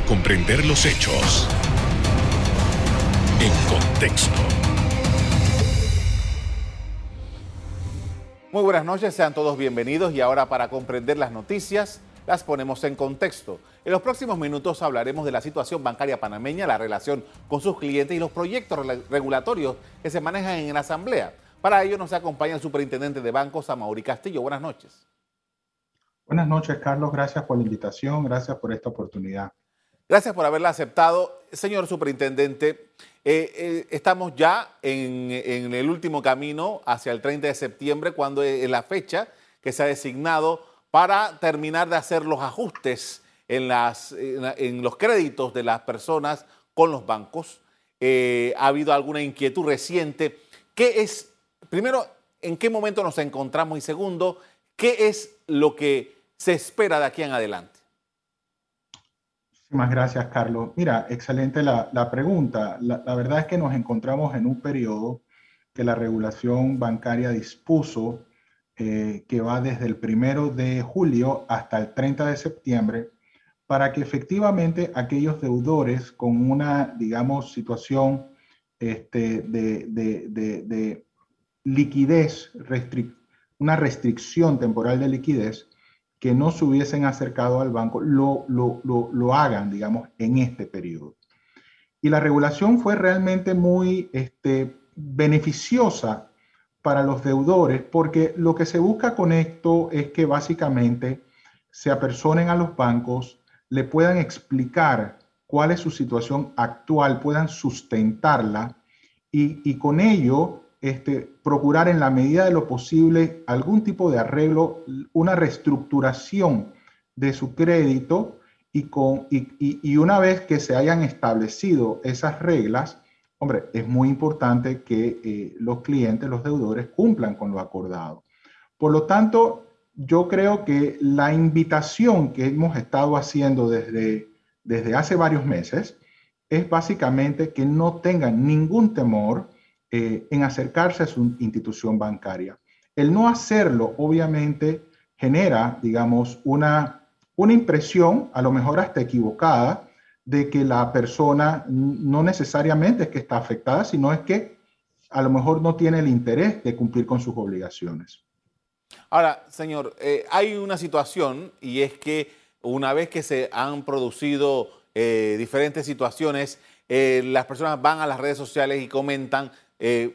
para comprender los hechos en contexto. Muy buenas noches, sean todos bienvenidos y ahora para comprender las noticias las ponemos en contexto. En los próximos minutos hablaremos de la situación bancaria panameña, la relación con sus clientes y los proyectos regulatorios que se manejan en la Asamblea. Para ello nos acompaña el superintendente de bancos, Amaury Castillo. Buenas noches. Buenas noches, Carlos. Gracias por la invitación. Gracias por esta oportunidad. Gracias por haberla aceptado. Señor superintendente, eh, eh, estamos ya en, el último camino hacia el 30 de septiembre, cuando es la fecha que se ha designado para terminar de hacer los ajustes en, los créditos de las personas con los bancos. Eh, ha habido alguna inquietud reciente. ¿Qué es, primero, en qué momento nos encontramos? Y segundo, ¿qué es lo que se espera de aquí en adelante? Muchísimas gracias, Carlos. Mira, excelente la, pregunta. La, la, verdad es que nos encontramos en un periodo que la regulación bancaria dispuso eh, que va desde el primero de julio hasta el 30 de septiembre, para que efectivamente aquellos deudores con una, digamos, situación este, de, de, liquidez, una restricción temporal de liquidez, que no se hubiesen acercado al banco, lo, lo, lo, lo hagan, digamos, en este periodo. Y la regulación fue realmente muy este, beneficiosa para los deudores, porque lo que se busca con esto es que básicamente se apersonen a los bancos, le puedan explicar cuál es su situación actual, puedan sustentarla y, con ello este, procurar en la medida de lo posible algún tipo de arreglo, una reestructuración de su crédito y, con, y una vez que se hayan establecido esas reglas, Hombre, es muy importante que eh, los clientes, los deudores, cumplan con lo acordado. Por lo tanto, yo creo que la invitación que hemos estado haciendo desde, desde hace varios meses es básicamente que no tengan ningún temor eh, en acercarse a su institución bancaria. El no hacerlo, obviamente, genera, digamos, una, una impresión, a lo mejor hasta equivocada, de que la persona no necesariamente es que está afectada, sino es que a lo mejor no tiene el interés de cumplir con sus obligaciones. Ahora, señor, eh, hay una situación y es que una vez que se han producido eh, diferentes situaciones, eh, las personas van a las redes sociales y comentan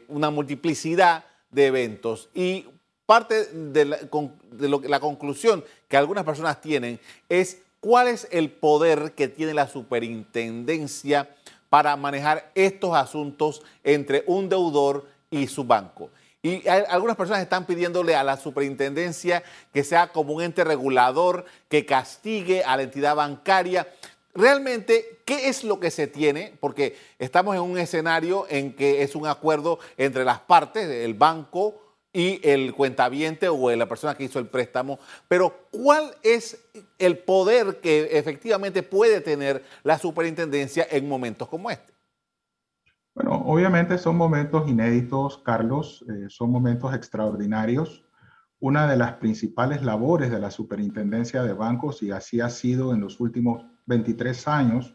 una multiplicidad de eventos y parte de, la conclusión que algunas personas tienen es ¿Cuál es el poder que tiene la superintendencia para manejar estos asuntos entre un deudor y su banco? Y algunas personas están pidiéndole a la superintendencia que sea como un ente regulador que castigue a la entidad bancaria. Realmente, ¿qué es lo que se tiene? Porque estamos en un escenario en que es un acuerdo entre las partes, el banco, y el cuentaviente o la persona que hizo el préstamo. Pero ¿cuál es el poder que efectivamente puede tener la superintendencia en momentos como este? Bueno, obviamente son momentos inéditos, Carlos, eh, son momentos extraordinarios. Una de las principales labores de la superintendencia de bancos, y así ha sido en los últimos 23 años,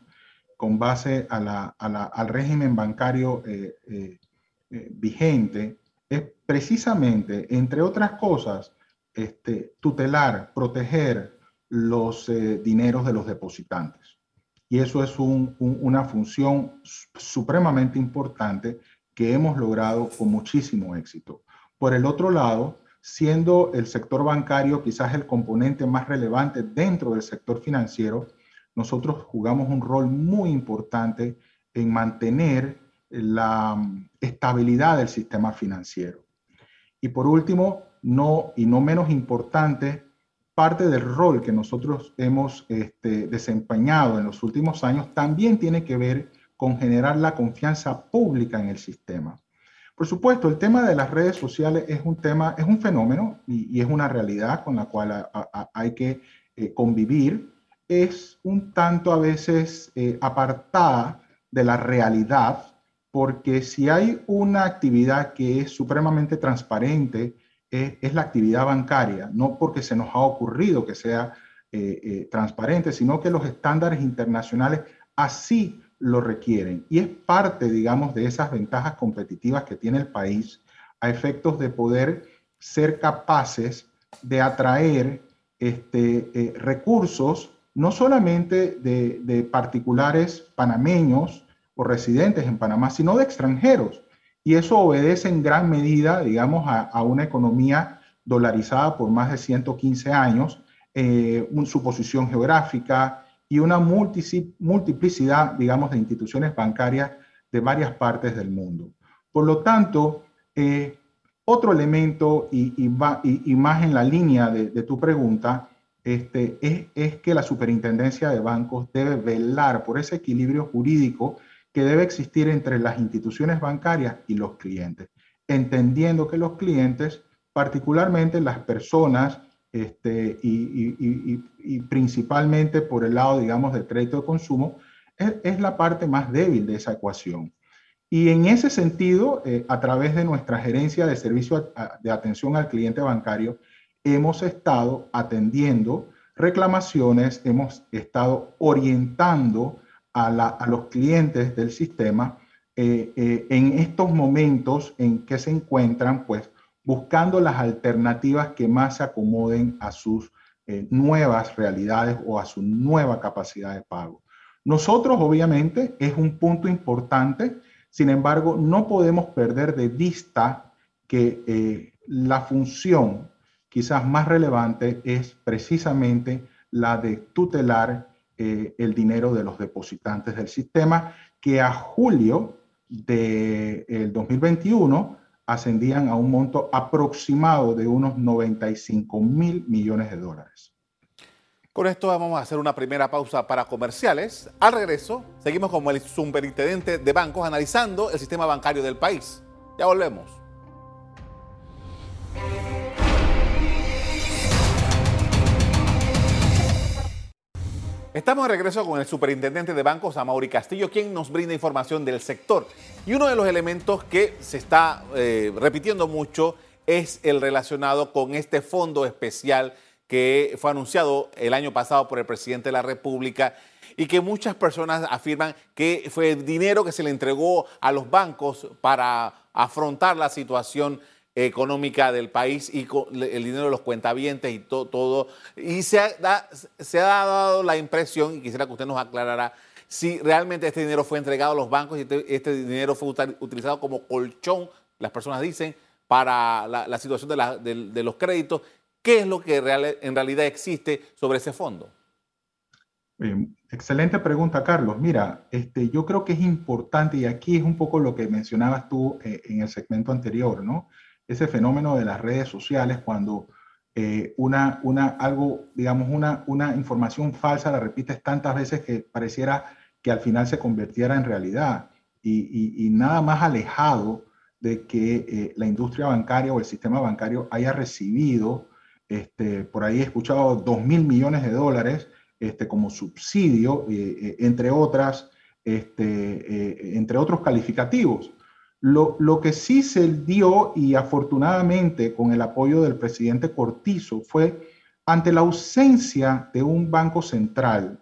con base al régimen bancario eh, eh, vigente, es precisamente, entre otras cosas, este, tutelar, proteger los eh, dineros de los depositantes. Y eso es una función supremamente importante que hemos logrado con muchísimo éxito. Por el otro lado, siendo el sector bancario quizás el componente más relevante dentro del sector financiero, nosotros jugamos un rol muy importante en mantener la mm, estabilidad del sistema financiero. Y por último, no y no menos importante, parte del rol que nosotros hemos este, desempeñado en los últimos años también tiene que ver con generar la confianza pública en el sistema. Por supuesto, el tema de las redes sociales es un tema, es un fenómeno y, es una realidad con la cual hay que eh, convivir. Es un tanto a veces eh, apartada de la realidad porque si hay una actividad que es supremamente transparente, es, la actividad bancaria, no porque se nos ha ocurrido que sea transparente, sino que los estándares internacionales así lo requieren. Y es parte, digamos, de esas ventajas competitivas que tiene el país a efectos de poder ser capaces de atraer este, recursos no solamente de, particulares panameños o residentes en Panamá, sino de extranjeros. Y eso obedece en gran medida, digamos, a, una economía dolarizada por más de 115 años, eh, su posición geográfica y una multiplicidad, digamos, de instituciones bancarias de varias partes del mundo. Por lo tanto, eh, otro elemento, y, más en la línea de tu pregunta, este, es, que la superintendencia de bancos debe velar por ese equilibrio jurídico que debe existir entre las instituciones bancarias y los clientes, entendiendo que los clientes, particularmente las personas, este, y, principalmente por el lado, digamos, del crédito de consumo, es, la parte más débil de esa ecuación. Y en ese sentido, eh, a través de nuestra gerencia de servicio de atención al cliente bancario, hemos estado atendiendo reclamaciones, hemos estado orientando a, los clientes del sistema eh, eh, en estos momentos en que se encuentran, pues, buscando las alternativas que más se acomoden a sus eh, nuevas realidades o a su nueva capacidad de pago. Nosotros, obviamente, es un punto importante, sin embargo, no podemos perder de vista que la función quizás más relevante es precisamente la de tutelar eh, el dinero de los depositantes del sistema, que a julio del 2021 ascendían a un monto aproximado de unos 95 mil millones de dólares. Con esto vamos a hacer una primera pausa para comerciales. Al regreso, seguimos como el superintendente de bancos analizando el sistema bancario del país. Ya volvemos. Estamos de regreso con el superintendente de bancos, Amaury Castillo, quien nos brinda información del sector. Y uno de los elementos que se está eh, repitiendo mucho es el relacionado con este fondo especial que fue anunciado el año pasado por el presidente de la República y que muchas personas afirman que fue dinero que se le entregó a los bancos para afrontar la situación económica del país y el dinero de los cuentavientes y todo. Y se ha, se ha dado la impresión, y quisiera que usted nos aclarara, si realmente este dinero fue entregado a los bancos y este, este dinero fue utilizado como colchón, las personas dicen, para la, situación de, los créditos. ¿Qué es lo que en realidad existe sobre ese fondo? excelente pregunta, Carlos. Mira, este, yo creo que es importante, y aquí es un poco lo que mencionabas tú eh, en el segmento anterior, ¿no? Ese fenómeno de las redes sociales cuando eh, una, una, algo, digamos, una, una información falsa la repites tantas veces que pareciera que al final se convirtiera en realidad. Y, nada más alejado de que eh, la industria bancaria o el sistema bancario haya recibido, este, por ahí he escuchado, 2 mil millones de dólares este, como subsidio, eh, entre, otras, este, entre otros calificativos. Lo, que sí se dio y afortunadamente con el apoyo del presidente Cortizo fue ante la ausencia de un banco central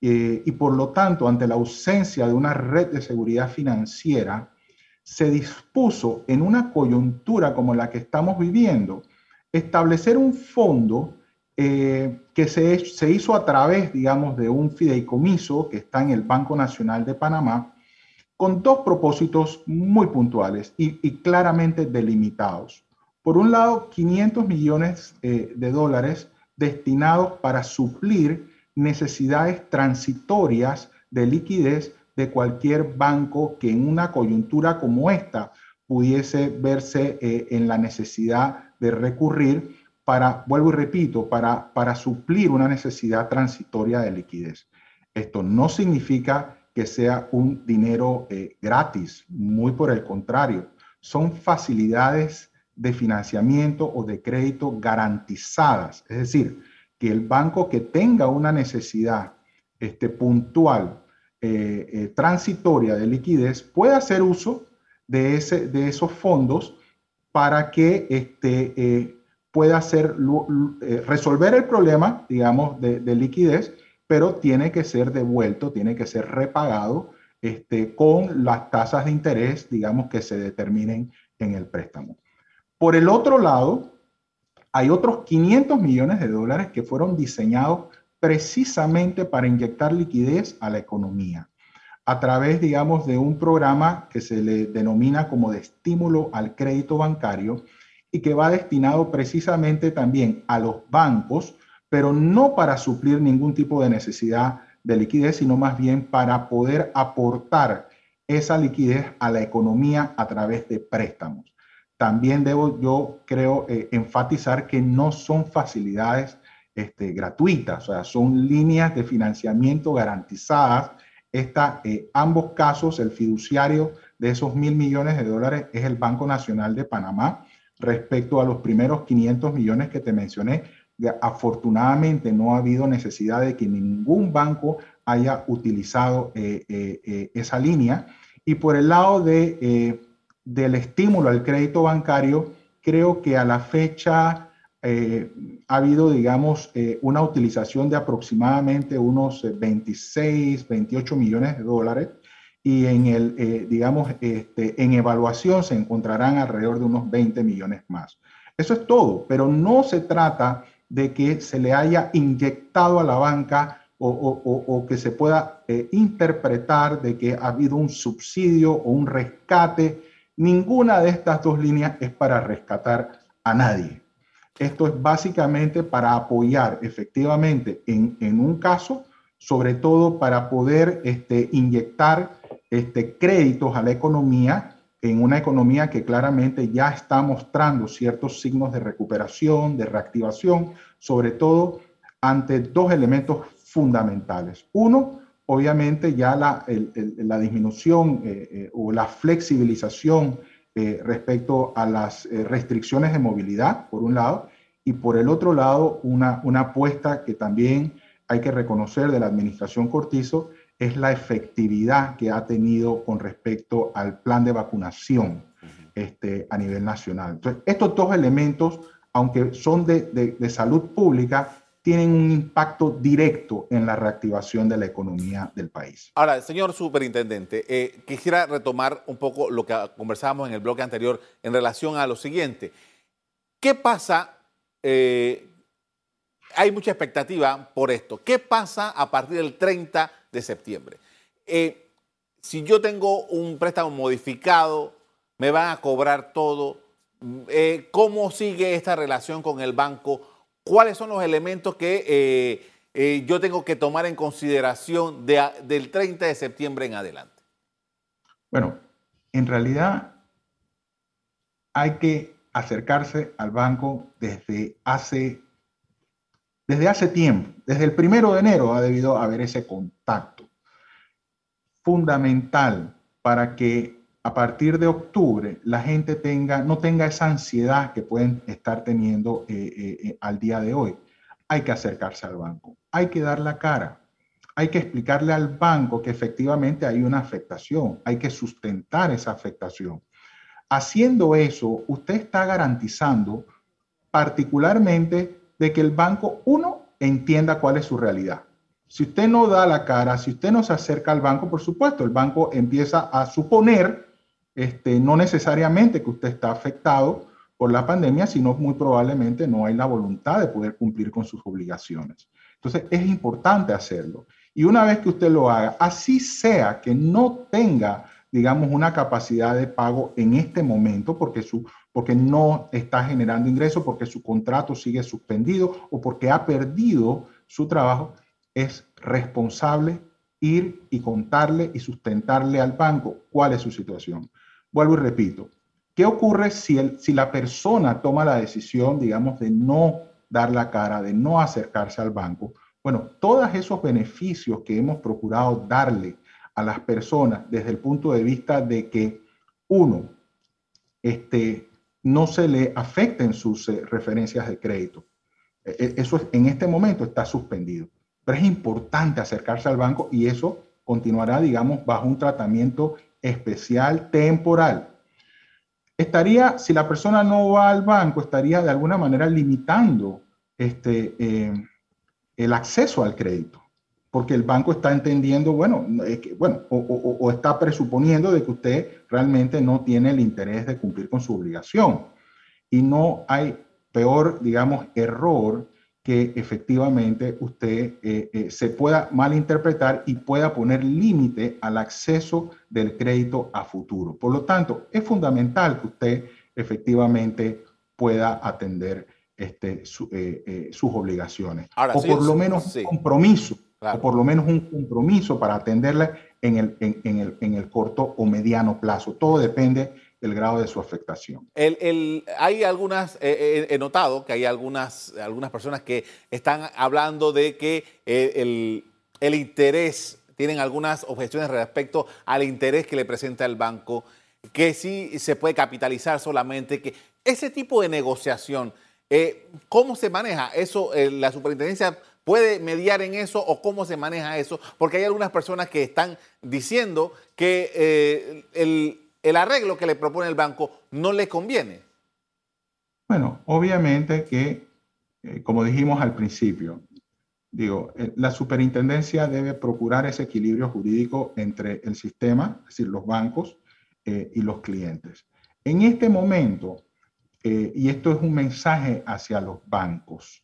eh, y por lo tanto ante la ausencia de una red de seguridad financiera, se dispuso en una coyuntura como la que estamos viviendo establecer un fondo eh, que se, se hizo a través, digamos, de un fideicomiso que está en el Banco Nacional de Panamá, con dos propósitos muy puntuales y, claramente delimitados. Por un lado, 500 millones eh, de dólares destinados para suplir necesidades transitorias de liquidez de cualquier banco que en una coyuntura como esta pudiese verse eh, en la necesidad de recurrir para, vuelvo y repito, para, para suplir una necesidad transitoria de liquidez. Esto no significa que sea un dinero eh, gratis, muy por el contrario, son facilidades de financiamiento o de crédito garantizadas, es decir, que el banco que tenga una necesidad este, puntual, eh, eh, transitoria de liquidez, pueda hacer uso de, ese, de esos fondos para que este, puede hacer, eh, resolver el problema, digamos, de, liquidez, pero tiene que ser devuelto, tiene que ser repagado este, con las tasas de interés, digamos, que se determinen en el préstamo. Por el otro lado, hay otros 500 millones de dólares que fueron diseñados precisamente para inyectar liquidez a la economía a través, digamos, de un programa que se le denomina como de estímulo al crédito bancario y que va destinado precisamente también a los bancos, pero no para suplir ningún tipo de necesidad de liquidez, sino más bien para poder aportar esa liquidez a la economía a través de préstamos. También debo, yo creo, eh, enfatizar que no son facilidades este, gratuitas, o sea, son líneas de financiamiento garantizadas esta, eh, ambos casos, el fiduciario de esos mil millones de dólares es el Banco Nacional de Panamá. Respecto a los primeros 500 millones que te mencioné, afortunadamente no ha habido necesidad de que ningún banco haya utilizado eh, eh, esa línea. Y por el lado de, del estímulo al crédito bancario, creo que a la fecha eh, ha habido, digamos, eh, una utilización de aproximadamente unos 26, eh, 28 millones de dólares y en el, digamos, este, en evaluación se encontrarán alrededor de unos 20 millones más. Eso es todo, pero no se trata de que se le haya inyectado a la banca o, o que se pueda interpretar de que ha habido un subsidio o un rescate. Ninguna de estas dos líneas es para rescatar a nadie. Esto es básicamente para apoyar efectivamente en, un caso, sobre todo para poder este, inyectar este, créditos a la economía, en una economía que claramente ya está mostrando ciertos signos de recuperación, de reactivación, sobre todo ante dos elementos fundamentales. Uno, obviamente ya la, la disminución eh, eh, o la flexibilización eh, respecto a las restricciones de movilidad, por un lado, y por el otro lado, una, una apuesta que también hay que reconocer de la administración Cortizo es la efectividad que ha tenido con respecto al plan de vacunación este, a nivel nacional. Entonces, estos dos elementos, aunque son de, de, salud pública, tienen un impacto directo en la reactivación de la economía del país. Ahora, señor superintendente, eh, quisiera retomar un poco lo que conversábamos en el bloque anterior en relación a lo siguiente. ¿Qué pasa? Eh, hay mucha expectativa por esto. ¿Qué pasa a partir del 30 de septiembre? Eh, si yo tengo un préstamo modificado, me van a cobrar todo. ¿Cómo sigue esta relación con el banco? ¿Cuáles son los elementos que eh, eh, yo tengo que tomar en consideración del 30 de septiembre en adelante? Bueno, en realidad hay que acercarse al banco desde hace, desde hace tiempo. Desde el primero de enero ha debido haber ese contacto fundamental para que a partir de octubre la gente tenga, no tenga esa ansiedad que pueden estar teniendo eh, eh, eh, al día de hoy. Hay que acercarse al banco, hay que dar la cara, hay que explicarle al banco que efectivamente hay una afectación, hay que sustentar esa afectación. Haciendo eso, usted está garantizando particularmente de que el banco, uno, entienda cuál es su realidad. Si usted no da la cara, si usted no se acerca al banco, por supuesto, el banco empieza a suponer este, no necesariamente que usted está afectado por la pandemia, sino muy probablemente no hay la voluntad de poder cumplir con sus obligaciones. Entonces es importante hacerlo. Y una vez que usted lo haga, así sea que no tenga, digamos, una capacidad de pago en este momento, porque, su, porque no está generando ingresos, porque su contrato sigue suspendido o porque ha perdido su trabajo, es responsable ir y contarle y sustentarle al banco cuál es su situación. Vuelvo y repito, ¿qué ocurre si, la persona toma la decisión, digamos, de no dar la cara, de no acercarse al banco? Bueno, todos esos beneficios que hemos procurado darle a las personas desde el punto de vista de que, uno, este, no se le afecten sus eh, referencias de crédito. E, e, eso en este momento está suspendido. Pero es importante acercarse al banco y eso continuará, digamos, bajo un tratamiento especial temporal. estaría, si la persona no va al banco, estaría de alguna manera limitando este, eh, el acceso al crédito, porque el banco está entendiendo, bueno, bueno o, está presuponiendo de que usted realmente no tiene el interés de cumplir con su obligación. Y no hay peor, digamos, error que efectivamente usted eh, eh, se pueda malinterpretar y pueda poner límite al acceso del crédito a futuro. Por lo tanto, es fundamental que usted efectivamente pueda atender este, eh, sus obligaciones. o por lo menos un compromiso, o por lo menos un compromiso para atenderla en el, en, el, en el corto o mediano plazo. Todo depende el grado de su afectación. Hay algunas, eh, eh, he notado que hay algunas, algunas personas que están hablando de que eh, el, el, interés, tienen algunas objeciones respecto al interés que le presenta el banco, que sí se puede capitalizar solamente, que ese tipo de negociación, ¿cómo se maneja eso? ¿La superintendencia puede mediar en eso o cómo se maneja eso? Porque hay algunas personas que están diciendo que el el arreglo que le propone el banco no le conviene. Bueno, obviamente que, eh, como dijimos al principio, digo, eh, la superintendencia debe procurar ese equilibrio jurídico entre el sistema, es decir, los bancos eh, y los clientes. En este momento, y esto es un mensaje hacia los bancos,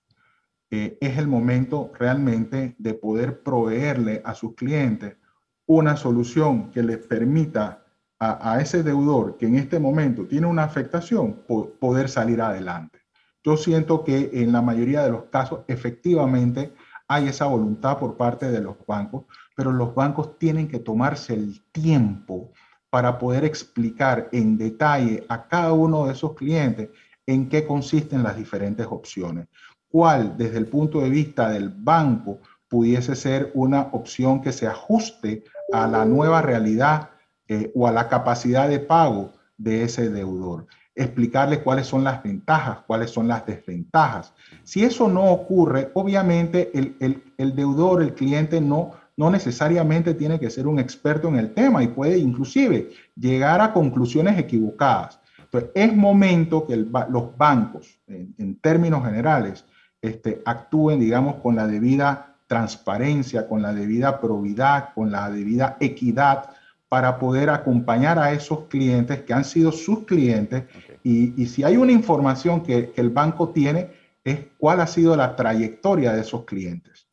es el momento realmente de poder proveerle a sus clientes una solución que les permita a, ese deudor que en este momento tiene una afectación, poder salir adelante. Yo siento que en la mayoría de los casos efectivamente hay esa voluntad por parte de los bancos, pero los bancos tienen que tomarse el tiempo para poder explicar en detalle a cada uno de esos clientes en qué consisten las diferentes opciones. ¿Cuál, desde el punto de vista del banco, pudiese ser una opción que se ajuste a la nueva realidad eh, o a la capacidad de pago de ese deudor. Explicarle cuáles son las ventajas, cuáles son las desventajas. Si eso no ocurre, obviamente el, deudor, el cliente no, no necesariamente tiene que ser un experto en el tema y puede inclusive llegar a conclusiones equivocadas. Entonces, es momento que los bancos, en, términos generales, este, actúen, digamos, con la debida transparencia, con la debida probidad, con la debida equidad para poder acompañar a esos clientes que han sido sus clientes. Y, si hay una información que, el banco tiene, es cuál ha sido la trayectoria de esos clientes.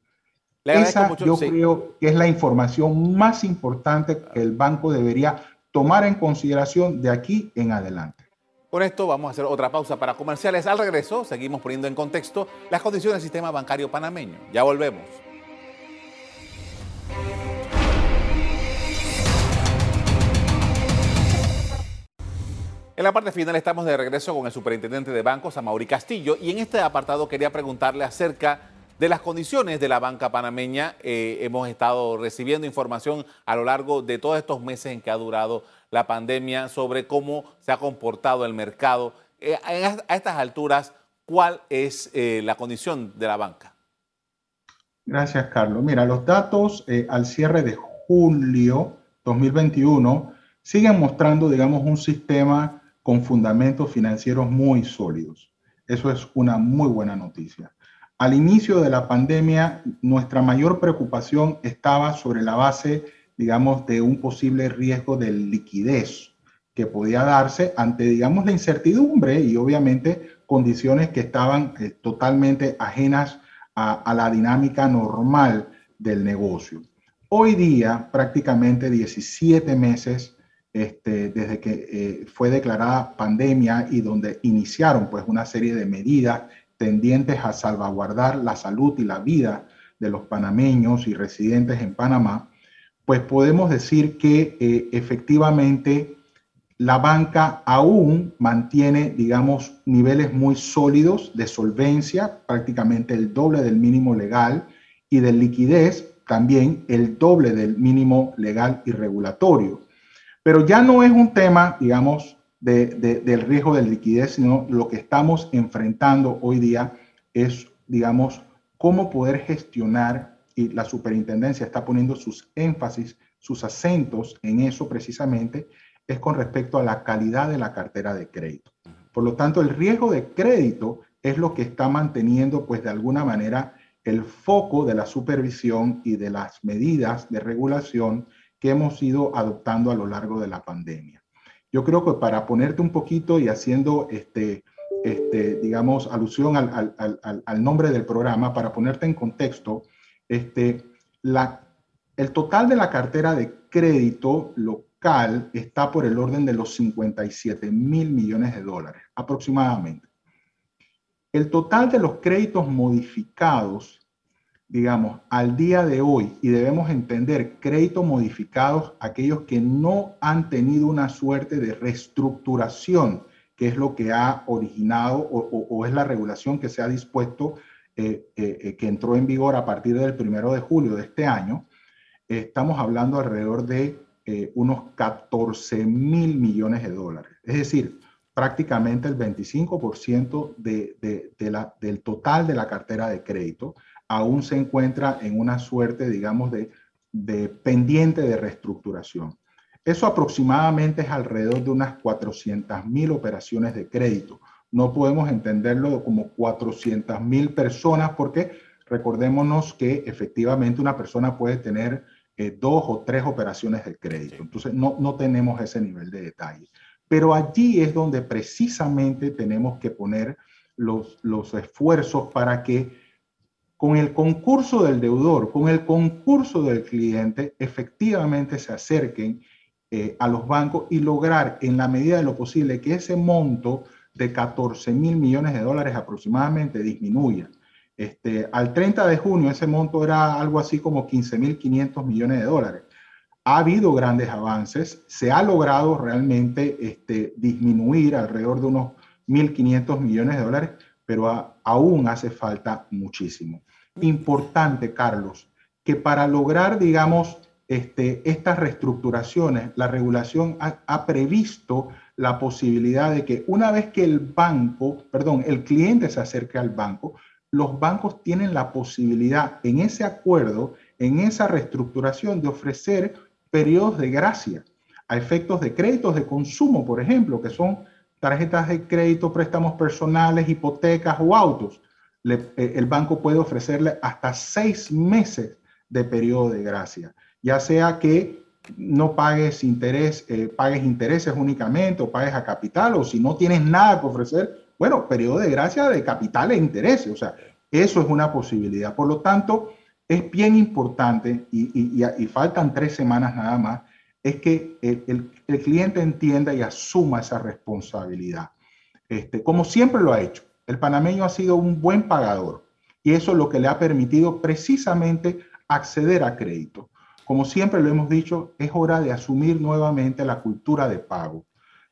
Esa yo creo que es la información más importante que el banco debería tomar en consideración de aquí en adelante. Con esto vamos a hacer otra pausa para comerciales. Al regreso seguimos poniendo en contexto las condiciones del sistema bancario panameño. Ya volvemos. En la parte final estamos de regreso con el superintendente de bancos, Amaury Castillo, y en este apartado quería preguntarle acerca de las condiciones de la banca panameña. Eh, hemos estado recibiendo información a lo largo de todos estos meses en que ha durado la pandemia sobre cómo se ha comportado el mercado. Eh, a estas alturas, ¿cuál es eh, la condición de la banca? Gracias, Carlos. Mira, los datos al cierre de julio 2021 siguen mostrando, digamos, un sistema con fundamentos financieros muy sólidos. Eso es una muy buena noticia. Al inicio de la pandemia, nuestra mayor preocupación estaba sobre la base, digamos, de un posible riesgo de liquidez que podía darse ante, digamos, la incertidumbre y obviamente condiciones que estaban eh, totalmente ajenas a, a la dinámica normal del negocio. Hoy día, prácticamente 17 meses este, desde que eh, fue declarada pandemia y donde iniciaron pues una serie de medidas tendientes a salvaguardar la salud y la vida de los panameños y residentes en Panamá, pues podemos decir que eh, efectivamente la banca aún mantiene, digamos, niveles muy sólidos de solvencia, prácticamente el doble del mínimo legal, y de liquidez también el doble del mínimo legal y regulatorio. Pero ya no es un tema, digamos, del riesgo de liquidez, sino lo que estamos enfrentando hoy día es, digamos, cómo poder gestionar, y la superintendencia está poniendo sus énfasis, sus acentos en eso precisamente, es con respecto a la calidad de la cartera de crédito. Por lo tanto, el riesgo de crédito es lo que está manteniendo, pues de alguna manera, el foco de la supervisión y de las medidas de regulación que hemos ido adoptando a lo largo de la pandemia. Yo creo que para ponerte un poquito y haciendo, este, este, digamos, alusión al, al, al, nombre del programa, para ponerte en contexto, este, la, el total de la cartera de crédito local está por el orden de los 57 mil millones de dólares, aproximadamente. El total de los créditos modificados, digamos, al día de hoy, y debemos entender créditos modificados, aquellos que no han tenido una suerte de reestructuración, que es lo que ha originado o, es la regulación que se ha dispuesto, eh, eh, eh, que entró en vigor a partir del primero de julio de este año, estamos hablando alrededor de unos 14 mil millones de dólares. Es decir, prácticamente el 25% de, del total de la cartera de crédito aún se encuentra en una suerte, digamos, de, de pendiente de reestructuración. Eso aproximadamente es alrededor de unas 400 mil operaciones de crédito. No podemos entenderlo como 400 mil personas porque recordémonos que efectivamente una persona puede tener eh, dos o tres operaciones de crédito. Entonces no, no tenemos ese nivel de detalle. Pero allí es donde precisamente tenemos que poner los, los esfuerzos para que con el concurso del deudor, con el concurso del cliente, efectivamente se acerquen eh, a los bancos y lograr en la medida de lo posible que ese monto de 14 mil millones de dólares aproximadamente disminuya. Este, al 30 de junio ese monto era algo así como 15 mil 500 millones de dólares ha habido grandes avances, se ha logrado realmente este, disminuir alrededor de unos 1.500 millones de dólares, pero aún hace falta muchísimo. Importante, Carlos, que para lograr, digamos, este, estas reestructuraciones, la regulación ha, ha, previsto la posibilidad de que una vez que el banco, perdón, el cliente se acerque al banco, los bancos tienen la posibilidad en ese acuerdo, en esa reestructuración, de ofrecer periodos de gracia a efectos de créditos de consumo, por ejemplo, que son tarjetas de crédito, préstamos personales, hipotecas o autos. Eh, el banco puede ofrecerle hasta seis meses de periodo de gracia, ya sea que no pagues interés, eh, pagues intereses únicamente o pagues a capital, o si no tienes nada que ofrecer, bueno, periodo de gracia de capital e intereses, o sea, eso es una posibilidad. Por lo tanto, es bien importante, y, faltan tres semanas nada más, es que el, cliente entienda y asuma esa responsabilidad. Este, como siempre lo ha hecho, el panameño ha sido un buen pagador y eso es lo que le ha permitido precisamente acceder a crédito. Como siempre lo hemos dicho, es hora de asumir nuevamente la cultura de pago.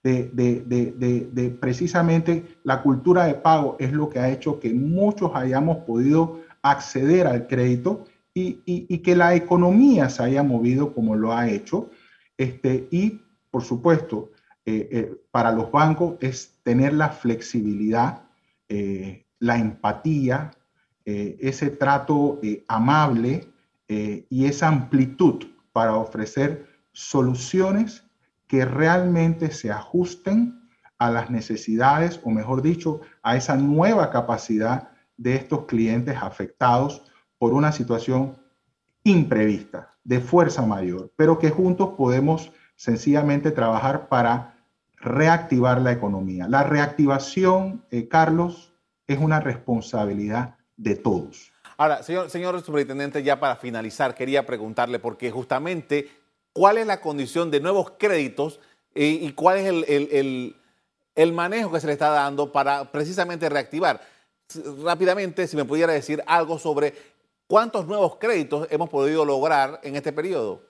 De, de, precisamente la cultura de pago es lo que ha hecho que muchos hayamos podido acceder al crédito y, que la economía se haya movido como lo ha hecho. Este, y, por supuesto, eh, eh, para los bancos es tener la flexibilidad, eh, la empatía, ese trato amable y esa amplitud para ofrecer soluciones que realmente se ajusten a las necesidades, o mejor dicho, a esa nueva capacidad de estos clientes afectados por una situación imprevista, de fuerza mayor, pero que juntos podemos sencillamente trabajar para reactivar la economía. La reactivación, eh, Carlos, es una responsabilidad de todos. Ahora, señor, señor superintendente, ya para finalizar, quería preguntarle, porque justamente, ¿cuál es la condición de nuevos créditos eh, y cuál es el, el manejo que se le está dando para precisamente reactivar? rápidamente, si me pudiera decir algo sobre cuántos nuevos créditos hemos podido lograr en este periodo.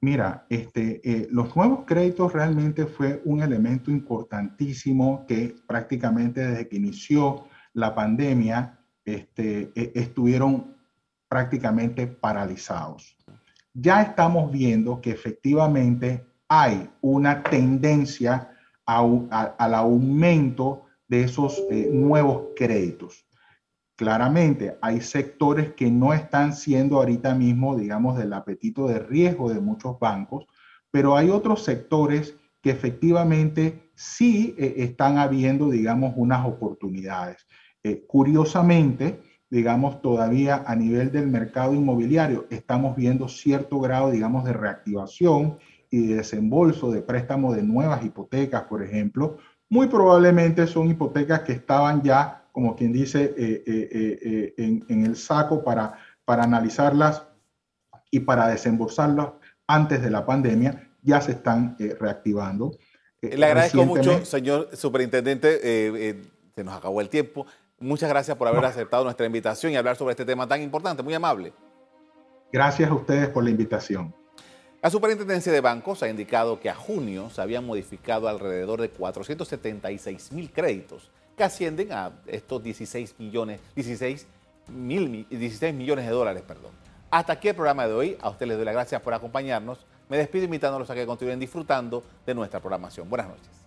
Mira, este, eh, los nuevos créditos realmente fue un elemento importantísimo que prácticamente desde que inició la pandemia este, e, estuvieron prácticamente paralizados. Ya estamos viendo que efectivamente hay una tendencia al aumento de esos eh, nuevos créditos. Claramente hay sectores que no están siendo ahorita mismo, digamos, del apetito de riesgo de muchos bancos, pero hay otros sectores que efectivamente sí eh, están habiendo, digamos, unas oportunidades. Eh, curiosamente, digamos, todavía a nivel del mercado inmobiliario estamos viendo cierto grado, digamos, de reactivación y de desembolso de préstamo de nuevas hipotecas, por ejemplo. Muy probablemente son hipotecas que estaban ya, como quien dice, eh, en, en, el saco para, para analizarlas y para desembolsarlas antes de la pandemia, ya se están reactivando. Le agradezco mucho, señor superintendente. Eh, eh, se nos acabó el tiempo. Muchas gracias por haber aceptado nuestra invitación y hablar sobre este tema tan importante. Muy amable. Gracias a ustedes por la invitación. La Superintendencia de Bancos ha indicado que a junio se habían modificado alrededor de 476 mil créditos, que ascienden a estos 16 millones, 16 mil, 16 millones de dólares. Perdón. Hasta aquí el programa de hoy. A ustedes les doy las gracias por acompañarnos. Me despido invitándolos a que continúen disfrutando de nuestra programación. Buenas noches.